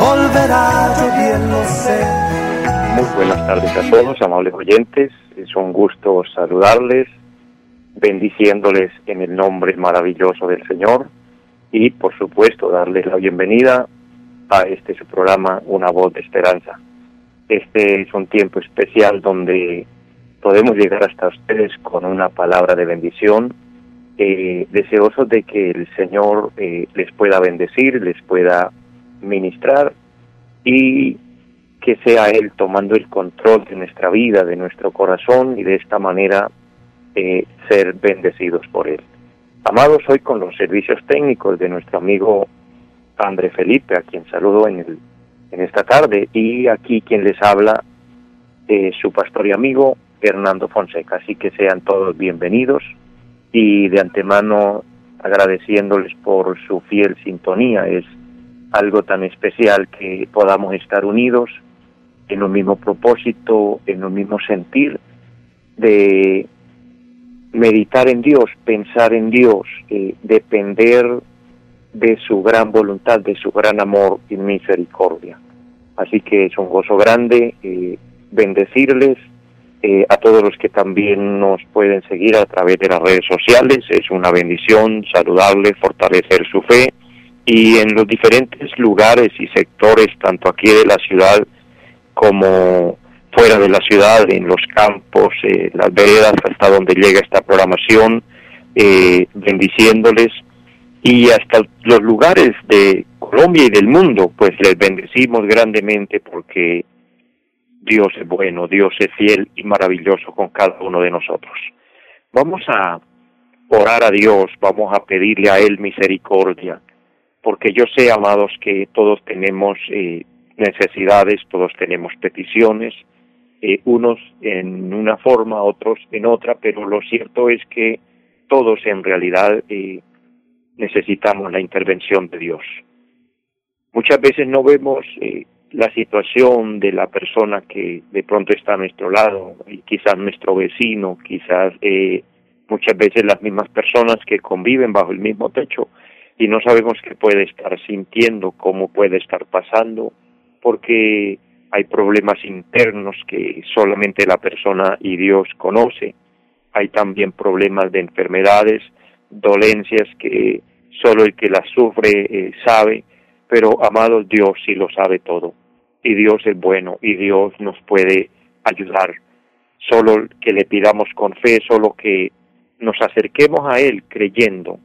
volverá, muy buenas tardes a todos, amables oyentes. Es un gusto saludarles, bendiciéndoles en el nombre maravilloso del Señor y, por supuesto, darles la bienvenida a este su programa Una voz de esperanza. Este es un tiempo especial donde podemos llegar hasta ustedes con una palabra de bendición, eh, deseosos de que el Señor eh, les pueda bendecir, les pueda ministrar y que sea Él tomando el control de nuestra vida, de nuestro corazón y de esta manera eh, ser bendecidos por Él. Amados, hoy con los servicios técnicos de nuestro amigo André Felipe, a quien saludo en, el, en esta tarde, y aquí quien les habla, eh, su pastor y amigo Hernando Fonseca. Así que sean todos bienvenidos y de antemano agradeciéndoles por su fiel sintonía. Es algo tan especial que podamos estar unidos en un mismo propósito, en un mismo sentir de meditar en Dios, pensar en Dios, eh, depender de su gran voluntad, de su gran amor y misericordia. Así que es un gozo grande eh, bendecirles eh, a todos los que también nos pueden seguir a través de las redes sociales. Es una bendición saludarles, fortalecer su fe y en los diferentes lugares y sectores, tanto aquí de la ciudad como fuera de la ciudad, en los campos, eh, las veredas, hasta donde llega esta programación, eh, bendiciéndoles y hasta los lugares de Colombia y del mundo, pues les bendecimos grandemente porque Dios es bueno, Dios es fiel y maravilloso con cada uno de nosotros. Vamos a orar a Dios, vamos a pedirle a Él misericordia, porque yo sé, amados, que todos tenemos eh, necesidades, todos tenemos peticiones, eh, unos en una forma, otros en otra, pero lo cierto es que todos en realidad eh, necesitamos la intervención de Dios. Muchas veces no vemos eh, la situación de la persona que de pronto está a nuestro lado, y quizás nuestro vecino, quizás muchas veces las mismas personas que conviven bajo el mismo techo y no sabemos qué puede estar sintiendo, cómo puede estar pasando, porque hay problemas internos que solamente la persona y Dios conoce, hay también problemas de enfermedades, dolencias que solo el que las sufre eh, sabe, pero amado Dios sí lo sabe todo, y Dios es bueno, y Dios nos puede ayudar, solo que le pidamos con fe, solo que nos acerquemos a Él creyendo,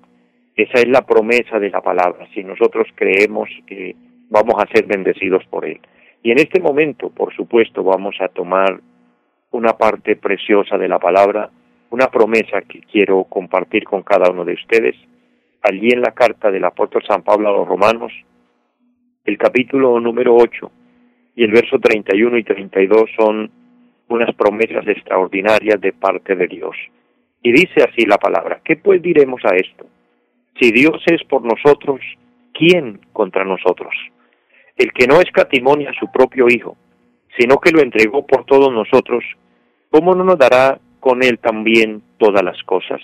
esa es la promesa de la palabra, si nosotros creemos que vamos a ser bendecidos por Él. Y en este momento, por supuesto, vamos a tomar una parte preciosa de la palabra, una promesa que quiero compartir con cada uno de ustedes. Allí en la carta del apóstol San Pablo a los Romanos, el capítulo número 8 y el verso 31 y 32 son unas promesas extraordinarias de parte de Dios. Y dice así la palabra, ¿qué pues diremos a esto? Si Dios es por nosotros, ¿quién contra nosotros? el que no escatimonia a su propio Hijo, sino que lo entregó por todos nosotros, ¿cómo no nos dará con él también todas las cosas?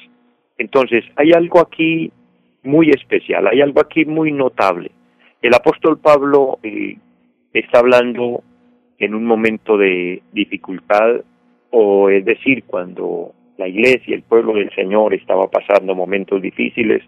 Entonces, hay algo aquí muy especial, hay algo aquí muy notable. El apóstol Pablo eh, está hablando en un momento de dificultad, o es decir, cuando la iglesia, y el pueblo del Señor estaba pasando momentos difíciles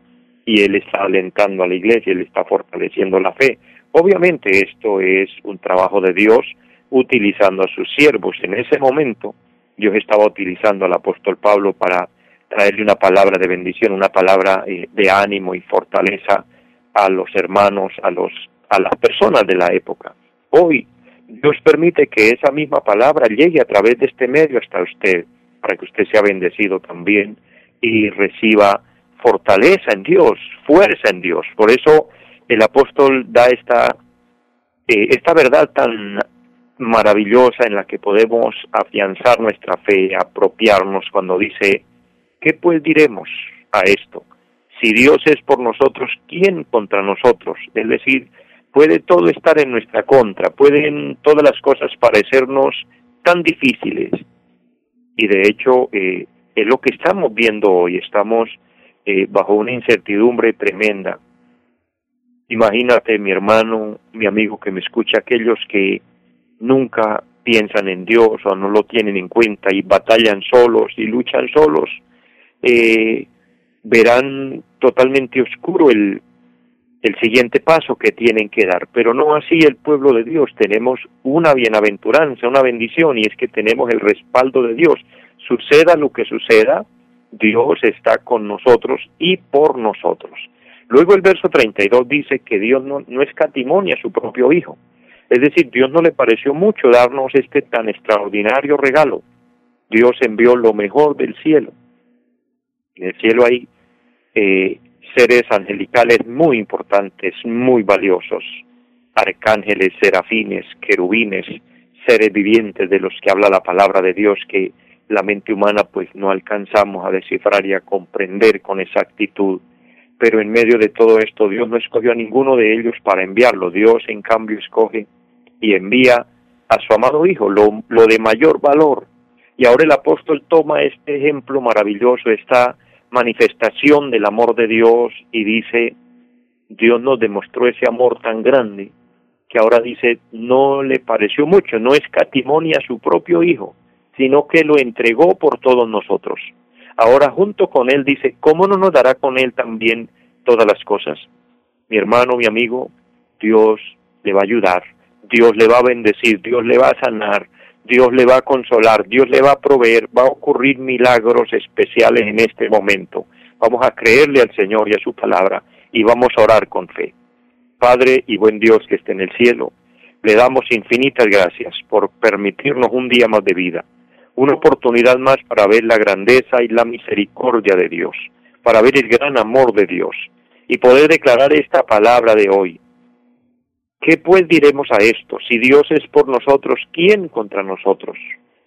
y él está alentando a la iglesia, él está fortaleciendo la fe. Obviamente esto es un trabajo de Dios utilizando a sus siervos. En ese momento Dios estaba utilizando al apóstol Pablo para traerle una palabra de bendición, una palabra eh, de ánimo y fortaleza a los hermanos, a los a las personas de la época. Hoy Dios permite que esa misma palabra llegue a través de este medio hasta usted, para que usted sea bendecido también y reciba fortaleza en Dios, fuerza en Dios. Por eso el apóstol da esta, eh, esta verdad tan maravillosa en la que podemos afianzar nuestra fe, apropiarnos cuando dice, ¿qué pues diremos a esto? Si Dios es por nosotros, ¿quién contra nosotros? Es decir, puede todo estar en nuestra contra, pueden todas las cosas parecernos tan difíciles. Y de hecho, eh, es lo que estamos viendo hoy, estamos eh, bajo una incertidumbre tremenda. Imagínate, mi hermano, mi amigo que me escucha, aquellos que nunca piensan en Dios o no lo tienen en cuenta y batallan solos y luchan solos, eh, verán totalmente oscuro el, el siguiente paso que tienen que dar. Pero no así el pueblo de Dios. Tenemos una bienaventuranza, una bendición, y es que tenemos el respaldo de Dios. Suceda lo que suceda, Dios está con nosotros y por nosotros. Luego el verso 32 dice que Dios no, no escatimonia a su propio Hijo. Es decir, Dios no le pareció mucho darnos este tan extraordinario regalo. Dios envió lo mejor del cielo. En el cielo hay eh, seres angelicales muy importantes, muy valiosos, arcángeles, serafines, querubines, seres vivientes de los que habla la palabra de Dios que la mente humana pues no alcanzamos a descifrar y a comprender con exactitud. Pero en medio de todo esto Dios no escogió a ninguno de ellos para enviarlo. Dios en cambio escoge y envía a su amado Hijo, lo, lo de mayor valor. Y ahora el apóstol toma este ejemplo maravilloso, esta manifestación del amor de Dios y dice, Dios nos demostró ese amor tan grande que ahora dice, no le pareció mucho, no escatimonia a su propio Hijo, sino que lo entregó por todos nosotros. Ahora junto con Él dice, ¿cómo no nos dará con Él también todas las cosas? Mi hermano, mi amigo, Dios le va a ayudar, Dios le va a bendecir, Dios le va a sanar, Dios le va a consolar, Dios le va a proveer, va a ocurrir milagros especiales en este momento. Vamos a creerle al Señor y a su palabra y vamos a orar con fe. Padre y buen Dios que esté en el cielo, le damos infinitas gracias por permitirnos un día más de vida una oportunidad más para ver la grandeza y la misericordia de Dios, para ver el gran amor de Dios y poder declarar esta palabra de hoy. ¿Qué pues diremos a esto? Si Dios es por nosotros, ¿quién contra nosotros?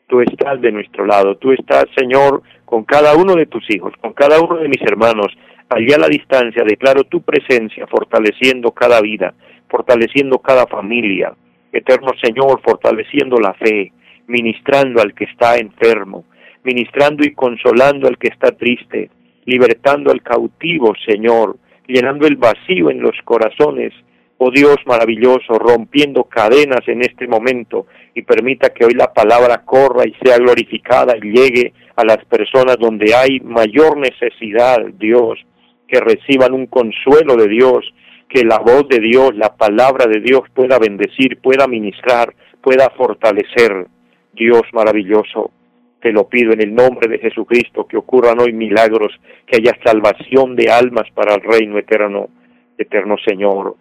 Tú estás de nuestro lado, tú estás, Señor, con cada uno de tus hijos, con cada uno de mis hermanos, allá a la distancia, declaro tu presencia, fortaleciendo cada vida, fortaleciendo cada familia. Eterno Señor, fortaleciendo la fe, ministrando al que está enfermo, ministrando y consolando al que está triste, libertando al cautivo, Señor, llenando el vacío en los corazones, oh Dios maravilloso, rompiendo cadenas en este momento y permita que hoy la palabra corra y sea glorificada y llegue a las personas donde hay mayor necesidad, Dios, que reciban un consuelo de Dios, que la voz de Dios, la palabra de Dios pueda bendecir, pueda ministrar, pueda fortalecer. Dios maravilloso, te lo pido en el nombre de Jesucristo, que ocurran hoy milagros, que haya salvación de almas para el reino eterno, eterno Señor.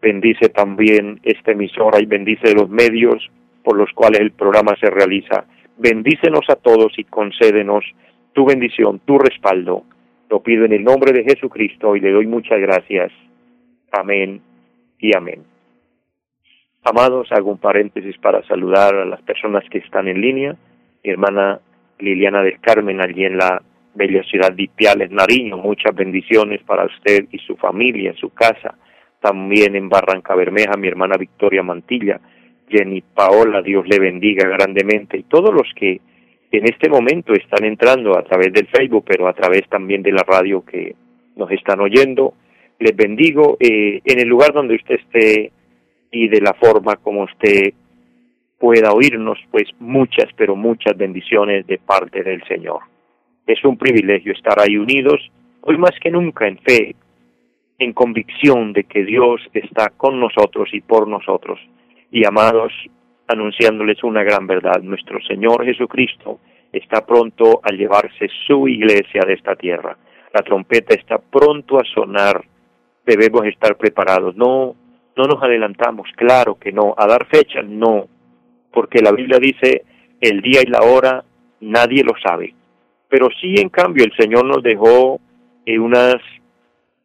Bendice también esta emisora y bendice los medios por los cuales el programa se realiza. Bendícenos a todos y concédenos tu bendición, tu respaldo. Lo pido en el nombre de Jesucristo y le doy muchas gracias. Amén y amén. Amados, hago un paréntesis para saludar a las personas que están en línea. Mi hermana Liliana del Carmen, allí en la bella ciudad de Ipiales, Nariño. Muchas bendiciones para usted y su familia, su casa. También en Barranca Bermeja, mi hermana Victoria Mantilla. Jenny Paola, Dios le bendiga grandemente. Y todos los que en este momento están entrando a través del Facebook, pero a través también de la radio que nos están oyendo, les bendigo eh, en el lugar donde usted esté y de la forma como usted pueda oírnos, pues muchas, pero muchas bendiciones de parte del Señor. Es un privilegio estar ahí unidos, hoy más que nunca en fe, en convicción de que Dios está con nosotros y por nosotros. Y amados, anunciándoles una gran verdad, nuestro Señor Jesucristo está pronto a llevarse su iglesia de esta tierra. La trompeta está pronto a sonar, debemos estar preparados. No no nos adelantamos, claro que no. A dar fecha, no. Porque la Biblia dice, el día y la hora nadie lo sabe. Pero sí, en cambio, el Señor nos dejó eh, unas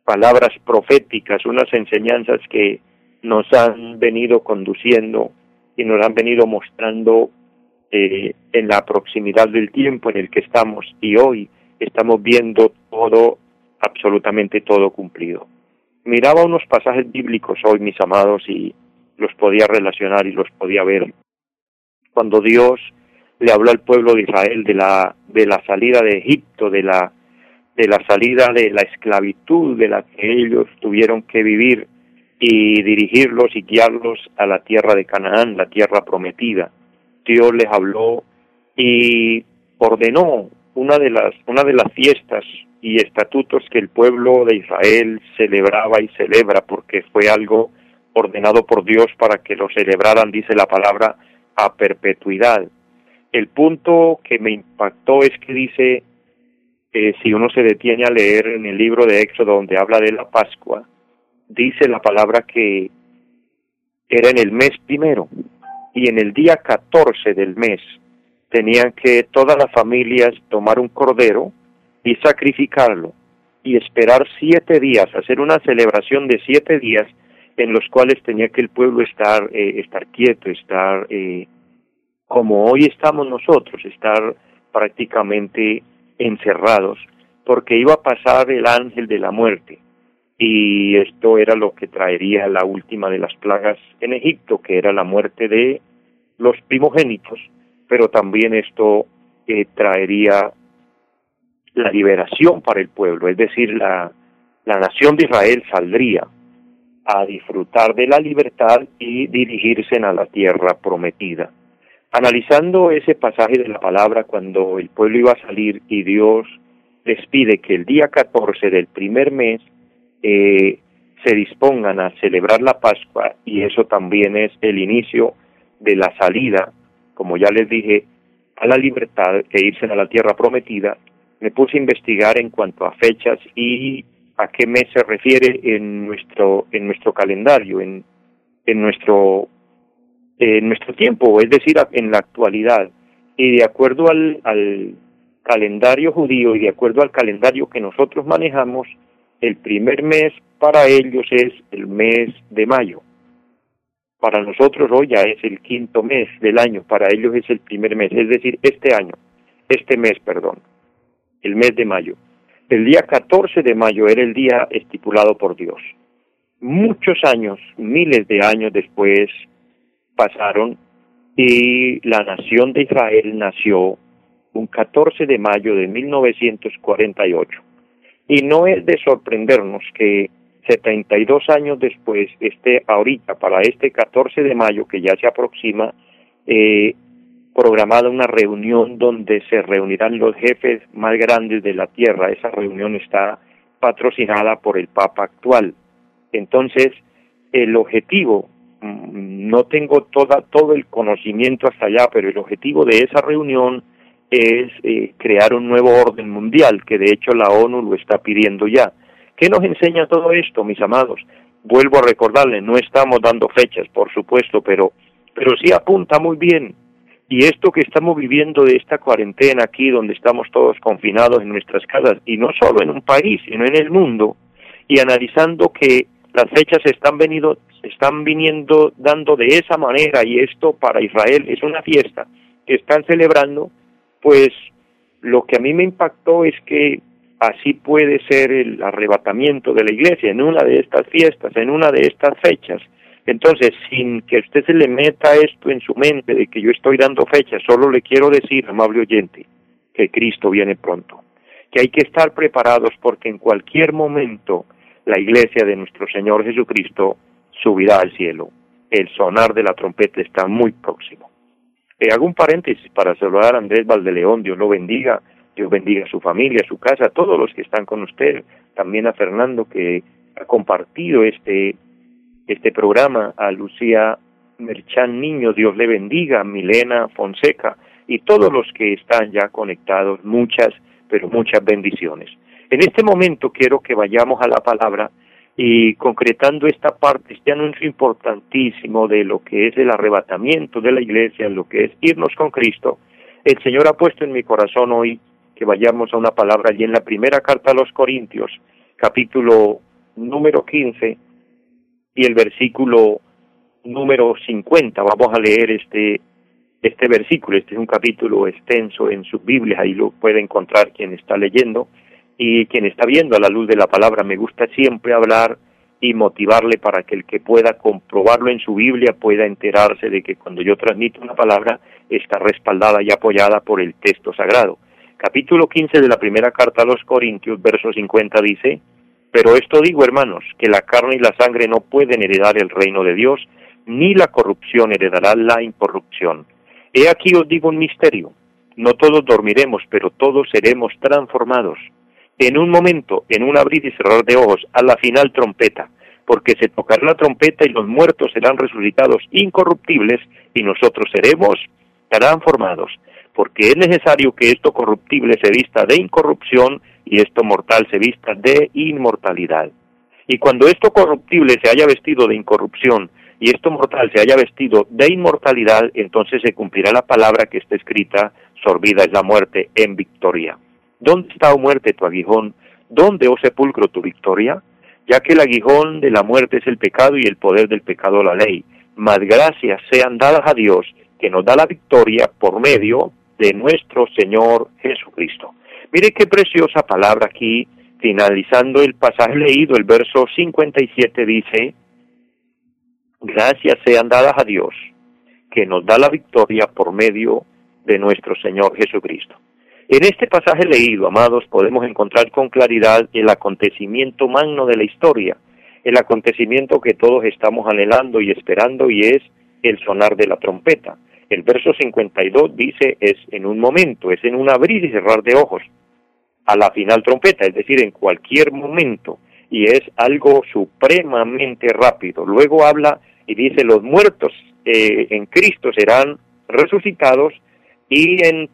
palabras proféticas, unas enseñanzas que nos han venido conduciendo y nos han venido mostrando eh, en la proximidad del tiempo en el que estamos y hoy estamos viendo todo, absolutamente todo cumplido. Miraba unos pasajes bíblicos hoy, mis amados, y los podía relacionar y los podía ver. Cuando Dios le habló al pueblo de Israel de la, de la salida de Egipto, de la, de la salida de la esclavitud de la que ellos tuvieron que vivir y dirigirlos y guiarlos a la tierra de Canaán, la tierra prometida. Dios les habló y ordenó una de las una de las fiestas y estatutos que el pueblo de Israel celebraba y celebra porque fue algo ordenado por Dios para que lo celebraran, dice la palabra, a perpetuidad. El punto que me impactó es que dice, eh, si uno se detiene a leer en el libro de Éxodo donde habla de la Pascua, dice la palabra que era en el mes primero y en el día 14 del mes tenían que todas las familias tomar un cordero y sacrificarlo y esperar siete días, hacer una celebración de siete días en los cuales tenía que el pueblo estar, eh, estar quieto, estar eh, como hoy estamos nosotros, estar prácticamente encerrados, porque iba a pasar el ángel de la muerte. Y esto era lo que traería la última de las plagas en Egipto, que era la muerte de los primogénitos, pero también esto eh, traería la liberación para el pueblo, es decir, la, la nación de Israel saldría a disfrutar de la libertad y dirigirse a la tierra prometida. Analizando ese pasaje de la palabra cuando el pueblo iba a salir y Dios les pide que el día 14 del primer mes eh, se dispongan a celebrar la Pascua y eso también es el inicio de la salida, como ya les dije, a la libertad e irse a la tierra prometida, me puse a investigar en cuanto a fechas y a qué mes se refiere en nuestro en nuestro calendario, en, en nuestro en nuestro tiempo, es decir, en la actualidad. Y de acuerdo al, al calendario judío y de acuerdo al calendario que nosotros manejamos, el primer mes para ellos es el mes de mayo. Para nosotros hoy ya es el quinto mes del año, para ellos es el primer mes, es decir, este año, este mes, perdón, el mes de mayo. El día 14 de mayo era el día estipulado por Dios. Muchos años, miles de años después, pasaron y la nación de Israel nació un 14 de mayo de 1948. Y no es de sorprendernos que 72 años después esté ahorita, para este 14 de mayo que ya se aproxima, eh, programada una reunión donde se reunirán los jefes más grandes de la tierra. Esa reunión está patrocinada por el Papa actual. Entonces, el objetivo, mm, no tengo toda, todo el conocimiento hasta allá, pero el objetivo de esa reunión es eh, crear un nuevo orden mundial, que de hecho la ONU lo está pidiendo ya. ¿Qué nos enseña todo esto, mis amados? Vuelvo a recordarles, no estamos dando fechas, por supuesto, pero, pero sí apunta muy bien y esto que estamos viviendo de esta cuarentena aquí, donde estamos todos confinados en nuestras casas, y no solo en un país, sino en el mundo, y analizando que las fechas están, venido, están viniendo dando de esa manera, y esto para Israel es una fiesta que están celebrando, pues lo que a mí me impactó es que así puede ser el arrebatamiento de la iglesia en una de estas fiestas, en una de estas fechas, entonces, sin que usted se le meta esto en su mente de que yo estoy dando fechas, solo le quiero decir, amable oyente, que Cristo viene pronto, que hay que estar preparados porque en cualquier momento la iglesia de nuestro Señor Jesucristo subirá al cielo. El sonar de la trompeta está muy próximo. Eh, hago un paréntesis para saludar a Andrés Valdeleón, Dios lo bendiga, Dios bendiga a su familia, a su casa, a todos los que están con usted, también a Fernando que ha compartido este este programa, a Lucía Merchán Niño, Dios le bendiga, a Milena Fonseca y todos los que están ya conectados, muchas, pero muchas bendiciones. En este momento quiero que vayamos a la palabra y concretando esta parte, este anuncio importantísimo de lo que es el arrebatamiento de la iglesia, lo que es irnos con Cristo, el Señor ha puesto en mi corazón hoy que vayamos a una palabra allí en la primera carta a los Corintios, capítulo número 15, y el versículo número 50. Vamos a leer este, este versículo. Este es un capítulo extenso en sus Biblias, ahí lo puede encontrar quien está leyendo y quien está viendo a la luz de la palabra. Me gusta siempre hablar y motivarle para que el que pueda comprobarlo en su Biblia pueda enterarse de que cuando yo transmito una palabra está respaldada y apoyada por el texto sagrado. Capítulo 15 de la primera carta a los Corintios, verso 50 dice, Pero esto digo, hermanos, que la carne y la sangre no pueden heredar el reino de Dios, ni la corrupción heredará la incorrupción. He aquí os digo un misterio. No todos dormiremos, pero todos seremos transformados. En un momento, en un abrir y cerrar de ojos, a la final trompeta, porque se tocará la trompeta y los muertos serán resucitados incorruptibles y nosotros seremos transformados, porque es necesario que esto corruptible se vista de incorrupción y esto mortal se vista de inmortalidad. Y cuando esto corruptible se haya vestido de incorrupción y esto mortal se haya vestido de inmortalidad, entonces se cumplirá la palabra que está escrita, sorbida es la muerte en victoria. ¿Dónde está, oh muerte, tu aguijón? ¿Dónde, oh sepulcro, tu victoria? Ya que el aguijón de la muerte es el pecado y el poder del pecado la ley. Mas gracias sean dadas a Dios, que nos da la victoria por medio de nuestro Señor Jesucristo. Mire qué preciosa palabra aquí, finalizando el pasaje leído, el verso 57 dice, gracias sean dadas a Dios, que nos da la victoria por medio de nuestro Señor Jesucristo. En este pasaje leído, amados, podemos encontrar con claridad el acontecimiento magno de la historia, el acontecimiento que todos estamos anhelando y esperando y es el sonar de la trompeta. El verso 52 dice es en un momento, es en un abrir y cerrar de ojos, a la final trompeta, es decir, en cualquier momento, y es algo supremamente rápido. Luego habla y dice, los muertos eh, en Cristo serán resucitados y en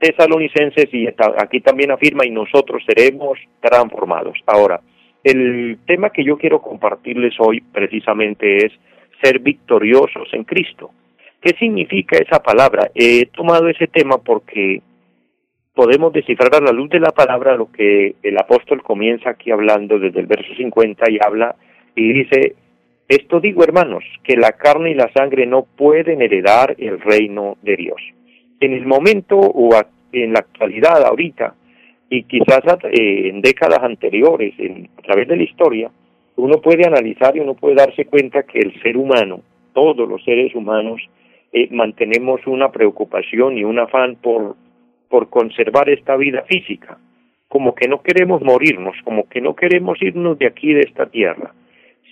tesalonicenses, y aquí también afirma, y nosotros seremos transformados. Ahora, el tema que yo quiero compartirles hoy precisamente es ser victoriosos en Cristo. ¿Qué significa esa palabra? He tomado ese tema porque podemos descifrar a la luz de la palabra lo que el apóstol comienza aquí hablando desde el verso 50 y habla y dice, esto digo hermanos, que la carne y la sangre no pueden heredar el reino de Dios. En el momento o en la actualidad ahorita y quizás eh, en décadas anteriores, a través de la historia, uno puede analizar y uno puede darse cuenta que el ser humano, todos los seres humanos, eh, mantenemos una preocupación y un afán por, por conservar esta vida física, como que no queremos morirnos, como que no queremos irnos de aquí, de esta tierra.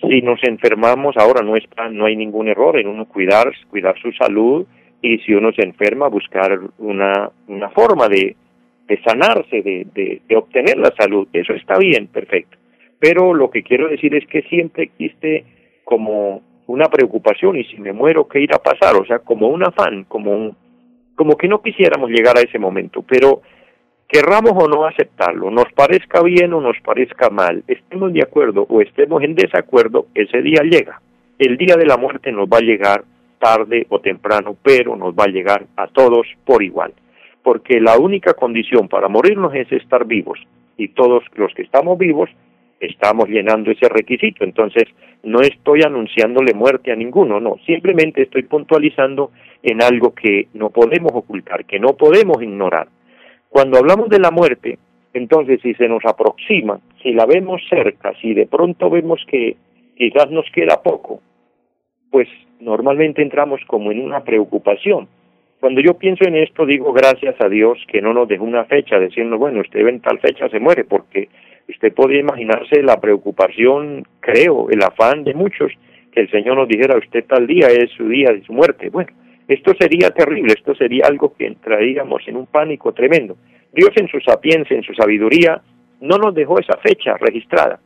Si nos enfermamos, ahora no, está, no hay ningún error en uno cuidar, cuidar su salud y si uno se enferma, buscar una, una forma de, de sanarse, de, de, de obtener la salud. Eso está bien, perfecto. Pero lo que quiero decir es que siempre existe como una preocupación y si me muero, ¿qué irá a pasar? O sea, como un afán, como, un, como que no quisiéramos llegar a ese momento, pero querramos o no aceptarlo, nos parezca bien o nos parezca mal, estemos de acuerdo o estemos en desacuerdo, ese día llega. El día de la muerte nos va a llegar tarde o temprano, pero nos va a llegar a todos por igual. Porque la única condición para morirnos es estar vivos. Y todos los que estamos vivos estamos llenando ese requisito. Entonces, no estoy anunciándole muerte a ninguno, no, simplemente estoy puntualizando en algo que no podemos ocultar, que no podemos ignorar. Cuando hablamos de la muerte, entonces si se nos aproxima, si la vemos cerca, si de pronto vemos que quizás nos queda poco, pues normalmente entramos como en una preocupación. Cuando yo pienso en esto, digo gracias a Dios que no nos dejó una fecha diciendo, bueno, usted en tal fecha se muere, porque Usted puede imaginarse la preocupación, creo, el afán de muchos, que el Señor nos dijera, usted tal día es su día de su muerte. Bueno, esto sería terrible, esto sería algo que entraríamos en un pánico tremendo. Dios en su sapiencia, en su sabiduría, no nos dejó esa fecha registrada.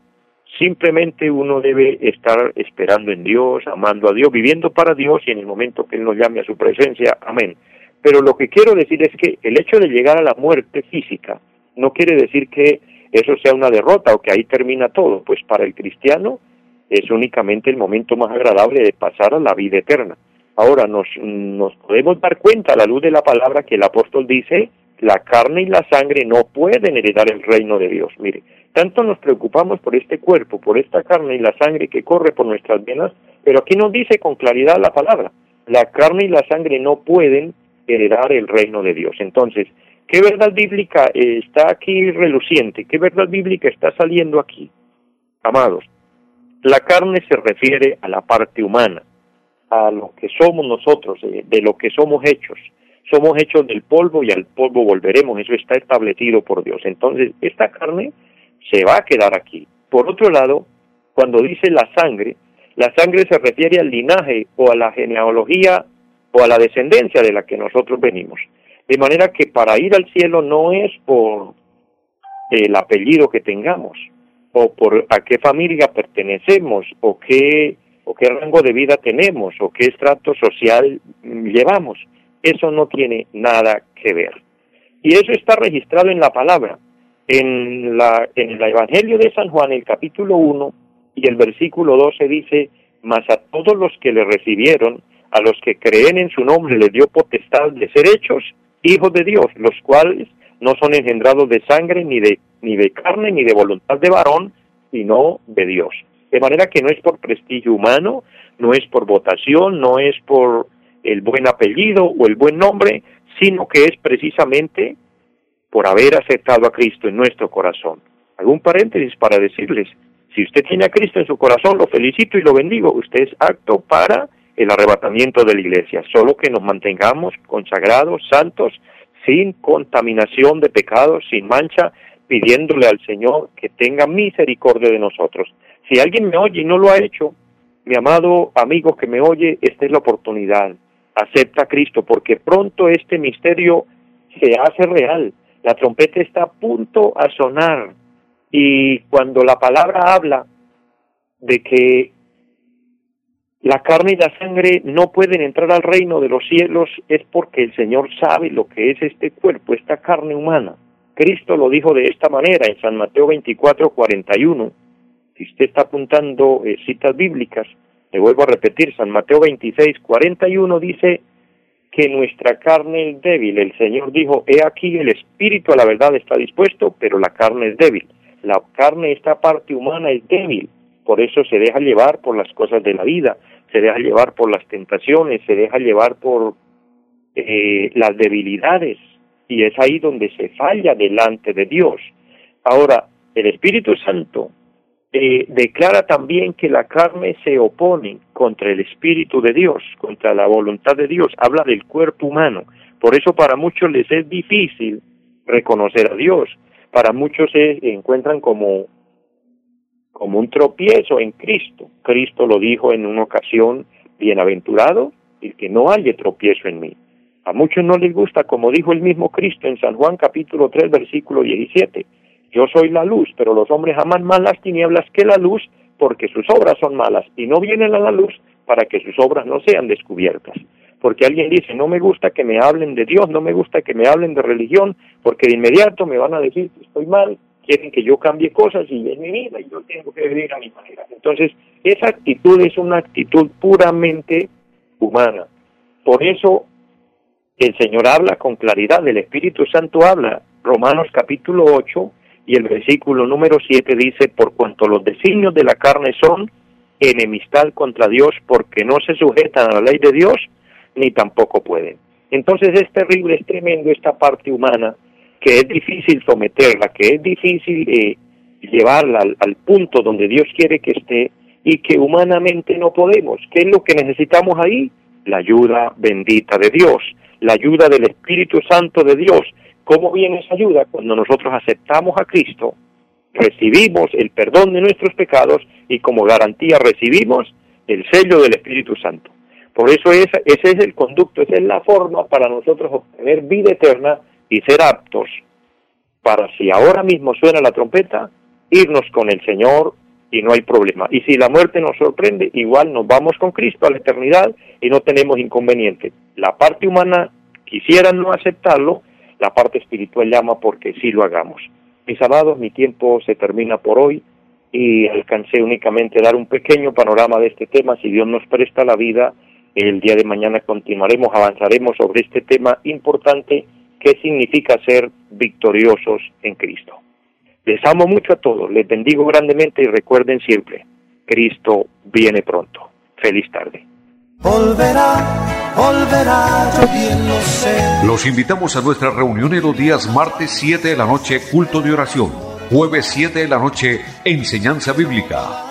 Simplemente uno debe estar esperando en Dios, amando a Dios, viviendo para Dios y en el momento que Él nos llame a su presencia, amén. Pero lo que quiero decir es que el hecho de llegar a la muerte física no quiere decir que eso sea una derrota o que ahí termina todo. Pues para el cristiano es únicamente el momento más agradable de pasar a la vida eterna. Ahora nos, nos podemos dar cuenta a la luz de la palabra que el apóstol dice, la carne y la sangre no pueden heredar el reino de Dios. Mire, tanto nos preocupamos por este cuerpo, por esta carne y la sangre que corre por nuestras venas, Pero aquí nos dice con claridad la palabra, la carne y la sangre no pueden heredar el reino de Dios. Entonces, ¿qué verdad bíblica está aquí reluciente? ¿Qué verdad bíblica está saliendo aquí? Amados, la carne se refiere a la parte humana, a lo que somos nosotros, eh, de lo que somos hechos. Somos hechos del polvo y al polvo volveremos, eso está establecido por Dios. Entonces, esta carne se va a quedar aquí. Por otro lado, cuando dice la sangre, la sangre se refiere al linaje o a la genealogía o a la descendencia de la que nosotros venimos. De manera que para ir al cielo no es por el apellido que tengamos o por a qué familia pertenecemos o qué o qué rango de vida tenemos o qué estrato social llevamos. Eso no tiene nada que ver. Y eso está registrado en la palabra. En, la, en el Evangelio de San Juan, el capítulo 1 y el versículo 12 dice, mas a todos los que le recibieron, a los que creen en su nombre, le dio potestad de ser hechos hijos de Dios, los cuales no son engendrados de sangre, ni de, ni de carne, ni de voluntad de varón, sino de Dios. De manera que no es por prestigio humano, no es por votación, no es por el buen apellido o el buen nombre, sino que es precisamente por haber aceptado a Cristo en nuestro corazón. Algún paréntesis para decirles, si usted tiene a Cristo en su corazón, lo felicito y lo bendigo. Usted es acto para el arrebatamiento de la iglesia, solo que nos mantengamos consagrados, santos, sin contaminación de pecados, sin mancha, pidiéndole al Señor que tenga misericordia de nosotros. Si alguien me oye y no lo ha hecho, mi amado amigo que me oye, esta es la oportunidad. Acepta a Cristo, porque pronto este misterio se hace real. La trompeta está a punto a sonar. Y cuando la palabra habla de que la carne y la sangre no pueden entrar al reino de los cielos es porque el Señor sabe lo que es este cuerpo, esta carne humana. Cristo lo dijo de esta manera en San Mateo 24, 41. Si usted está apuntando eh, citas bíblicas, le vuelvo a repetir, San Mateo 26, 41 dice que nuestra carne es débil. El Señor dijo, he aquí el espíritu a la verdad está dispuesto, pero la carne es débil. La carne, esta parte humana, es débil. Por eso se deja llevar por las cosas de la vida se deja llevar por las tentaciones, se deja llevar por eh, las debilidades y es ahí donde se falla delante de Dios. Ahora, el Espíritu Santo eh, declara también que la carne se opone contra el Espíritu de Dios, contra la voluntad de Dios, habla del cuerpo humano. Por eso para muchos les es difícil reconocer a Dios, para muchos se encuentran como como un tropiezo en Cristo. Cristo lo dijo en una ocasión, bienaventurado el que no haya tropiezo en mí. A muchos no les gusta, como dijo el mismo Cristo en San Juan capítulo 3 versículo 17, yo soy la luz, pero los hombres aman más las tinieblas que la luz porque sus obras son malas y no vienen a la luz para que sus obras no sean descubiertas. Porque alguien dice, no me gusta que me hablen de Dios, no me gusta que me hablen de religión, porque de inmediato me van a decir que estoy mal, quieren que yo cambie cosas y es mi vida y yo tengo que vivir a mi manera. Entonces, esa actitud es una actitud puramente humana. Por eso el Señor habla con claridad, el Espíritu Santo habla. Romanos capítulo 8 y el versículo número 7 dice, por cuanto los designios de la carne son enemistad contra Dios porque no se sujetan a la ley de Dios, ni tampoco pueden. Entonces es terrible, es tremendo esta parte humana que es difícil someterla, que es difícil eh, llevarla al, punto donde Dios quiere que esté y que humanamente no podemos. ¿Qué es lo que necesitamos ahí? La ayuda bendita de Dios, la ayuda del Espíritu Santo de Dios. ¿Cómo viene esa ayuda? Cuando nosotros aceptamos a Cristo, recibimos el perdón de nuestros pecados y como garantía recibimos el sello del Espíritu Santo. Por eso ese es el conducto, esa es la forma para nosotros obtener vida eterna y ser aptos para si ahora mismo suena la trompeta, irnos con el Señor y no hay problema. Y si la muerte nos sorprende, igual nos vamos con Cristo a la eternidad y no tenemos inconveniente. La parte humana quisiera no aceptarlo, la parte espiritual llama porque sí lo hagamos. Mis amados, mi tiempo se termina por hoy y alcancé únicamente dar un pequeño panorama de este tema. Si Dios nos presta la vida, el día de mañana continuaremos, avanzaremos sobre este tema importante qué significa ser victoriosos en Cristo. Les amo mucho a todos, les bendigo grandemente y recuerden siempre, Cristo viene pronto. Feliz tarde. Volverá, volverá, yo bien lo sé. Los invitamos a nuestra reunión en los días martes 7 de la noche, culto de oración. Jueves 7 de la noche, enseñanza bíblica.